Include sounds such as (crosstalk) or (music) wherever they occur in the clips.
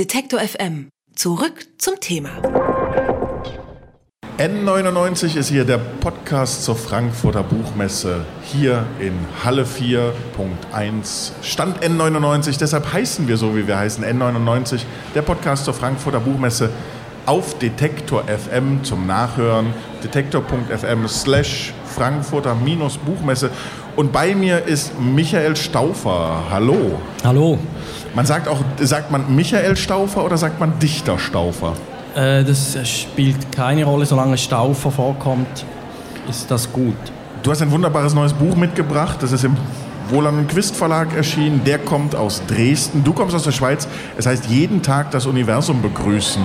Detektor FM. Zurück zum Thema. N99 ist hier der Podcast zur Frankfurter Buchmesse hier in Halle 4.1 Stand N99. Deshalb heißen wir so, wie wir heißen, N99, der Podcast zur Frankfurter Buchmesse auf Detektor FM zum Nachhören. Detektor.fm slash Frankfurter Buchmesse. Und bei mir ist Michael Stauffer. Hallo. Hallo. Man sagt auch, sagt man Michael Stauffer oder sagt man Dichter Stauffer? Äh, das spielt keine Rolle, solange Stauffer vorkommt, ist das gut. Du hast ein wunderbares neues Buch mitgebracht. Das ist im Wohlan und Quist Verlag erschienen. Der kommt aus Dresden. Du kommst aus der Schweiz. Es heißt jeden Tag das Universum begrüßen.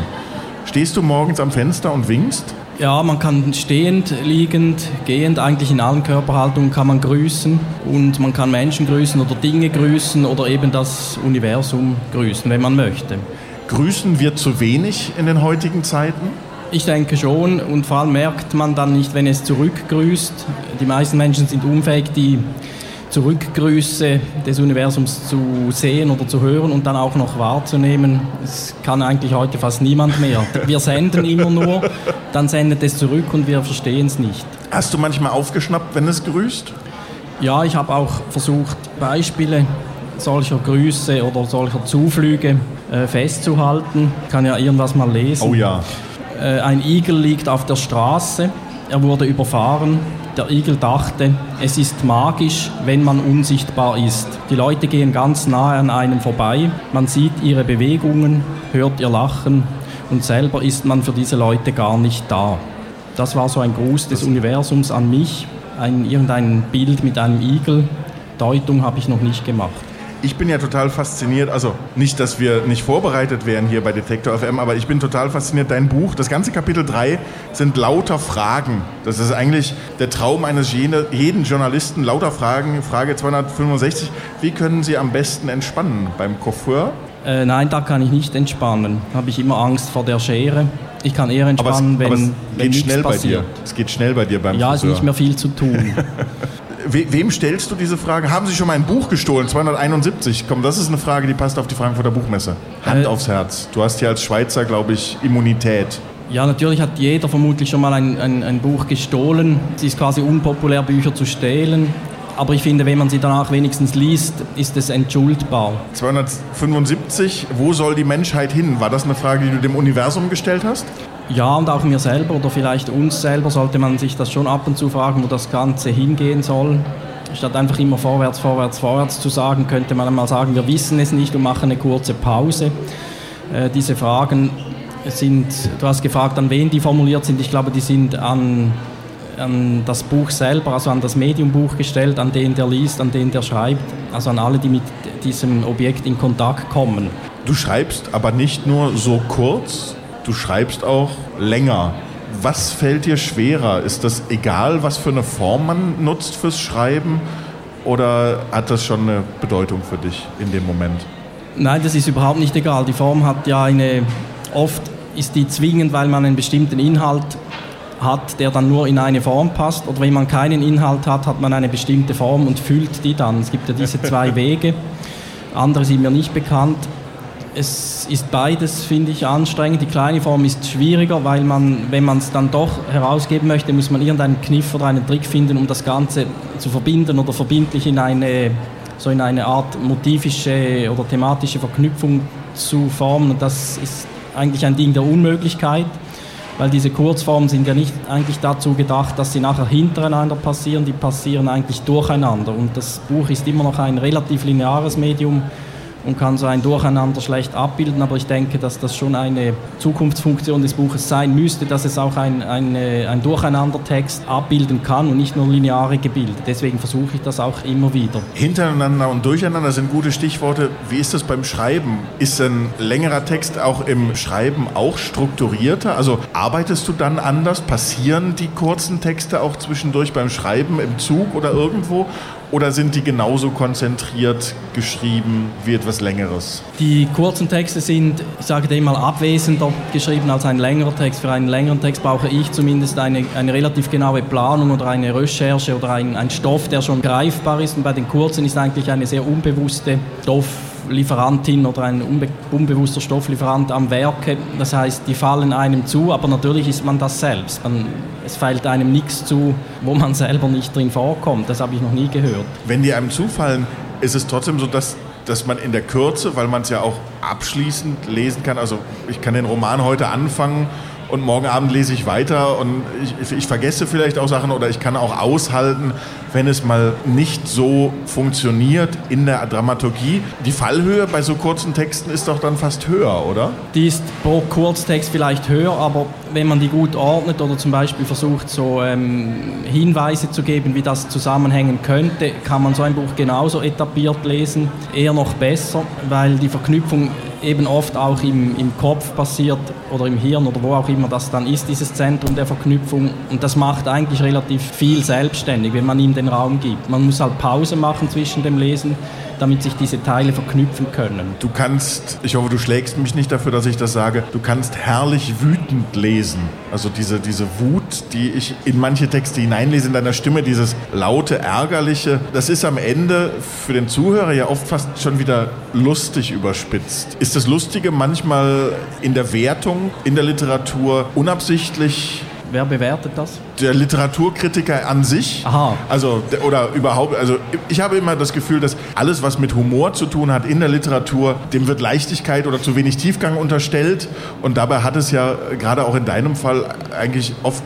Stehst du morgens am Fenster und winkst? Ja, man kann stehend, liegend, gehend, eigentlich in allen Körperhaltungen kann man grüßen und man kann Menschen grüßen oder Dinge grüßen oder eben das Universum grüßen, wenn man möchte. Grüßen wir zu wenig in den heutigen Zeiten? Ich denke schon und vor allem merkt man dann nicht, wenn es zurückgrüßt. Die meisten Menschen sind unfähig, die Zurückgrüße des Universums zu sehen oder zu hören und dann auch noch wahrzunehmen. Das kann eigentlich heute fast niemand mehr. Wir senden immer nur, dann sendet es zurück und wir verstehen es nicht. Hast du manchmal aufgeschnappt, wenn es grüßt? Ja, ich habe auch versucht, Beispiele solcher Grüße oder solcher Zuflüge äh, festzuhalten. Ich kann ja irgendwas mal lesen. Oh ja. Äh, ein Igel liegt auf der Straße, er wurde überfahren, der Igel dachte, es ist magisch, wenn man unsichtbar ist. Die Leute gehen ganz nahe an einem vorbei, man sieht ihre Bewegungen, hört ihr Lachen und selber ist man für diese Leute gar nicht da. Das war so ein Gruß des Universums an mich, ein, irgendein Bild mit einem Igel. Deutung habe ich noch nicht gemacht ich bin ja total fasziniert, also nicht, dass wir nicht vorbereitet wären hier bei Detektor FM, aber ich bin total fasziniert, dein Buch, das ganze Kapitel 3 sind lauter Fragen. Das ist eigentlich der Traum eines jeden Journalisten, lauter Fragen. Frage 265, wie können Sie am besten entspannen? Beim Coiffeur? Äh, nein, da kann ich nicht entspannen. Da habe ich immer Angst vor der Schere. Ich kann eher entspannen, aber es, wenn, aber es geht schnell passiert. bei dir. Es geht schnell bei dir beim Ja, Friseur. es ist nicht mehr viel zu tun. (laughs) We wem stellst du diese Frage? Haben Sie schon mal ein Buch gestohlen? 271. Komm, das ist eine Frage, die passt auf die Frankfurter Buchmesse. Hand äh, aufs Herz. Du hast hier als Schweizer, glaube ich, Immunität. Ja, natürlich hat jeder vermutlich schon mal ein, ein, ein Buch gestohlen. Es ist quasi unpopulär, Bücher zu stehlen. Aber ich finde, wenn man sie danach wenigstens liest, ist es entschuldbar. 275, wo soll die Menschheit hin? War das eine Frage, die du dem Universum gestellt hast? Ja, und auch mir selber oder vielleicht uns selber sollte man sich das schon ab und zu fragen, wo das Ganze hingehen soll. Statt einfach immer vorwärts, vorwärts, vorwärts zu sagen, könnte man einmal sagen, wir wissen es nicht und machen eine kurze Pause. Äh, diese Fragen sind, du hast gefragt, an wen die formuliert sind. Ich glaube, die sind an, an das Buch selber, also an das Mediumbuch gestellt, an den der liest, an den der schreibt, also an alle, die mit diesem Objekt in Kontakt kommen. Du schreibst aber nicht nur so kurz, Du schreibst auch länger. Was fällt dir schwerer? Ist das egal, was für eine Form man nutzt fürs Schreiben? Oder hat das schon eine Bedeutung für dich in dem Moment? Nein, das ist überhaupt nicht egal. Die Form hat ja eine, oft ist die zwingend, weil man einen bestimmten Inhalt hat, der dann nur in eine Form passt. Oder wenn man keinen Inhalt hat, hat man eine bestimmte Form und füllt die dann. Es gibt ja diese (laughs) zwei Wege. Andere sind mir nicht bekannt es ist beides, finde ich, anstrengend. Die kleine Form ist schwieriger, weil man, wenn man es dann doch herausgeben möchte, muss man irgendeinen Kniff oder einen Trick finden, um das Ganze zu verbinden oder verbindlich in eine, so in eine Art motivische oder thematische Verknüpfung zu formen. Und das ist eigentlich ein Ding der Unmöglichkeit, weil diese Kurzformen sind ja nicht eigentlich dazu gedacht, dass sie nachher hintereinander passieren, die passieren eigentlich durcheinander. Und das Buch ist immer noch ein relativ lineares Medium und kann so ein Durcheinander schlecht abbilden, aber ich denke, dass das schon eine Zukunftsfunktion des Buches sein müsste, dass es auch ein, ein, ein Durcheinandertext abbilden kann und nicht nur lineare Gebilde. Deswegen versuche ich das auch immer wieder. Hintereinander und durcheinander sind gute Stichworte. Wie ist das beim Schreiben? Ist ein längerer Text auch im Schreiben auch strukturierter? Also arbeitest du dann anders? Passieren die kurzen Texte auch zwischendurch beim Schreiben im Zug oder irgendwo? Oder sind die genauso konzentriert geschrieben wie etwas Längeres? Die kurzen Texte sind, ich sage dem mal, abwesender geschrieben als ein längerer Text. Für einen längeren Text brauche ich zumindest eine, eine relativ genaue Planung oder eine Recherche oder ein, ein Stoff, der schon greifbar ist. Und bei den kurzen ist eigentlich eine sehr unbewusste Stoff Stofflieferantin oder ein unbe unbewusster Stofflieferant am Werke. Das heißt, die fallen einem zu, aber natürlich ist man das selbst. Man, es fällt einem nichts zu, wo man (laughs) selber nicht drin vorkommt. Das habe ich noch nie gehört. Wenn die einem zufallen, ist es trotzdem so, dass dass man in der Kürze, weil man es ja auch abschließend lesen kann, also ich kann den Roman heute anfangen und morgen Abend lese ich weiter und ich, ich, vergesse vielleicht auch Sachen oder ich kann auch aushalten, wenn es mal nicht so funktioniert in der Dramaturgie. Die Fallhöhe bei so kurzen Texten ist doch dann fast höher, oder? Die ist pro Kurztext vielleicht höher, aber wenn man die gut ordnet oder zum Beispiel versucht, so ähm, Hinweise zu geben, wie das zusammenhängen könnte, kann man so ein Buch genauso etabliert lesen, eher noch besser, weil die Verknüpfung eben oft auch im, im Kopf passiert oder im Hirn oder wo auch immer das dann ist, dieses Zentrum der Verknüpfung. Und das macht eigentlich relativ viel selbstständig, wenn man ihm den Raum gibt. Man muss halt Pause machen zwischen dem Lesen damit sich diese Teile verknüpfen können. Du kannst, ich hoffe, du schlägst mich nicht dafür, dass ich das sage, du kannst herrlich wütend lesen. Also diese, diese Wut, die ich in manche Texte hineinlese in deiner Stimme, dieses laute, ärgerliche, das ist am Ende für den Zuhörer ja oft fast schon wieder lustig überspitzt. Ist das Lustige manchmal in der Wertung, in der Literatur unabsichtlich Wer bewertet das? Der Literaturkritiker an sich. Aha. Also, oder überhaupt, also ich habe immer das Gefühl, dass alles, was mit Humor zu tun hat in der Literatur, dem wird Leichtigkeit oder zu wenig Tiefgang unterstellt. Und dabei hat es ja gerade auch in deinem Fall eigentlich oft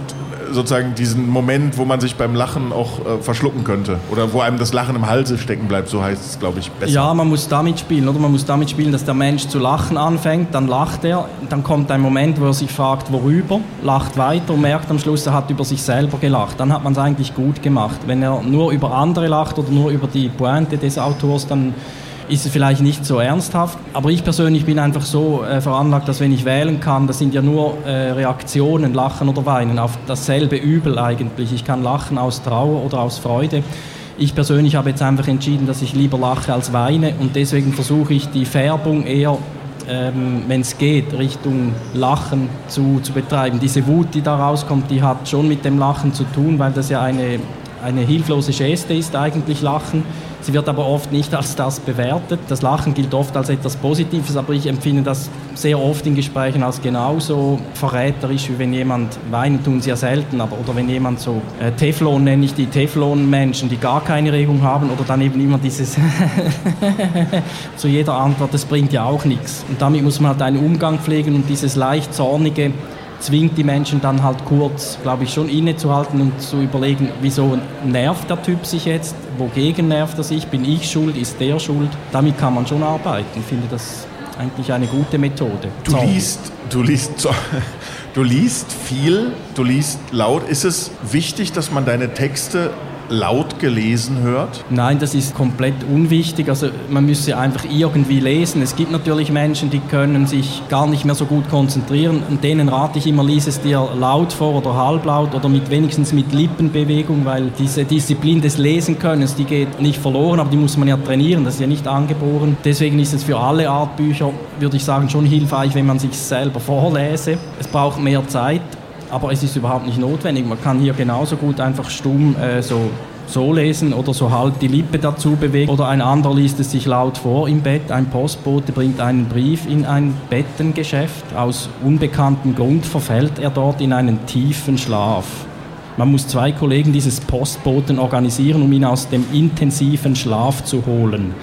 sozusagen diesen Moment, wo man sich beim Lachen auch äh, verschlucken könnte oder wo einem das Lachen im Halse stecken bleibt, so heißt es, glaube ich, besser. Ja, man muss damit spielen, oder? Man muss damit spielen, dass der Mensch zu lachen anfängt, dann lacht er, dann kommt ein Moment, wo er sich fragt, worüber, lacht weiter und merkt am Schluss, er hat über sich selber gelacht. Dann hat man es eigentlich gut gemacht. Wenn er nur über andere lacht oder nur über die Pointe des Autors, dann ist es vielleicht nicht so ernsthaft. Aber ich persönlich bin einfach so äh, veranlagt, dass wenn ich wählen kann, das sind ja nur äh, Reaktionen, Lachen oder Weinen, auf dasselbe Übel eigentlich. Ich kann lachen aus Trauer oder aus Freude. Ich persönlich habe jetzt einfach entschieden, dass ich lieber lache als weine und deswegen versuche ich die Färbung eher ähm, wenn es geht, Richtung Lachen zu, zu betreiben. Diese Wut, die da rauskommt, die hat schon mit dem Lachen zu tun, weil das ja eine, eine hilflose Geste ist, eigentlich Lachen. Sie wird aber oft nicht als das bewertet. Das Lachen gilt oft als etwas Positives, aber ich empfinde das sehr oft in Gesprächen als genauso verräterisch, wie wenn jemand, weinen tun sie ja selten, aber oder wenn jemand so, äh, Teflon nenne ich die Teflon-Menschen, die gar keine Regung haben oder dann eben immer dieses (laughs) zu jeder Antwort, das bringt ja auch nichts. Und damit muss man halt einen Umgang pflegen und dieses leicht zornige, zwingt die Menschen dann halt kurz, glaube ich, schon innezuhalten und zu überlegen, wieso nervt der Typ sich jetzt, wogegen nervt er sich, bin ich schuld, ist der schuld. Damit kann man schon arbeiten. Ich finde das eigentlich eine gute Methode. Du liest, du liest, (laughs) du liest viel, du liest laut. Ist es wichtig, dass man deine Texte laut gelesen hört? Nein, das ist komplett unwichtig. Also man müsse einfach irgendwie lesen. Es gibt natürlich Menschen, die können sich gar nicht mehr so gut konzentrieren und denen rate ich immer, lies es dir laut vor oder halblaut oder mit wenigstens mit Lippenbewegung, weil diese Disziplin des Lesenkönnens, die geht nicht verloren, aber die muss man ja trainieren, das ist ja nicht angeboren. Deswegen ist es für alle Art Bücher, würde ich sagen, schon hilfreich, wenn man sich selber vorlese. Es braucht mehr Zeit, aber es ist überhaupt nicht notwendig. Man kann hier genauso gut einfach stumm äh, so, so lesen oder so halb die Lippe dazu bewegen. Oder ein anderer liest es sich laut vor im Bett. Ein Postbote bringt einen Brief in ein Bettengeschäft. Aus unbekanntem Grund verfällt er dort in einen tiefen Schlaf. Man muss zwei Kollegen dieses Postboten organisieren, um ihn aus dem intensiven Schlaf zu holen.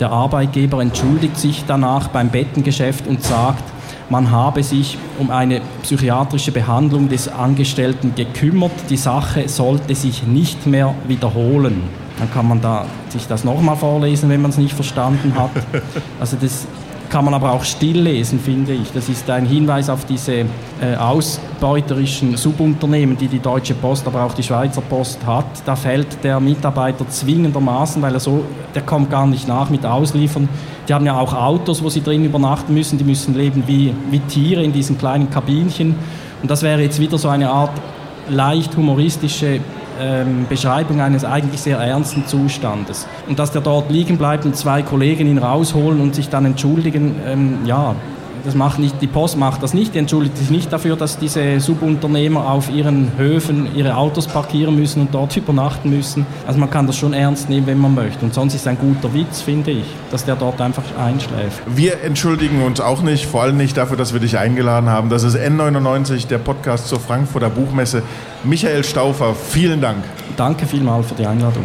Der Arbeitgeber entschuldigt sich danach beim Bettengeschäft und sagt, man habe sich um eine psychiatrische Behandlung des Angestellten gekümmert. Die Sache sollte sich nicht mehr wiederholen. Dann kann man da sich das nochmal vorlesen, wenn man es nicht verstanden hat. Also das kann man aber auch still lesen, finde ich. Das ist ein Hinweis auf diese äh, ausbeuterischen Subunternehmen, die die Deutsche Post, aber auch die Schweizer Post hat. Da fällt der Mitarbeiter zwingendermaßen, weil er so, der kommt gar nicht nach mit Ausliefern. Die haben ja auch Autos, wo sie drin übernachten müssen. Die müssen leben wie, wie Tiere in diesen kleinen Kabinchen. Und das wäre jetzt wieder so eine Art leicht humoristische ähm, Beschreibung eines eigentlich sehr ernsten Zustandes. Und dass der dort liegen bleibt und zwei Kollegen ihn rausholen und sich dann entschuldigen, ähm, ja, das macht nicht, die Post macht das nicht, die entschuldigt sich nicht dafür, dass diese Subunternehmer auf ihren Höfen ihre Autos parkieren müssen und dort übernachten müssen. Also man kann das schon ernst nehmen, wenn man möchte. Und sonst ist ein guter Witz, finde ich, dass der dort einfach einschläft. Wir entschuldigen uns auch nicht, vor allem nicht dafür, dass wir dich eingeladen haben. Das ist N99, der Podcast zur Frankfurter Buchmesse. Michael Stauffer, vielen Dank. Danke vielmals für die Einladung.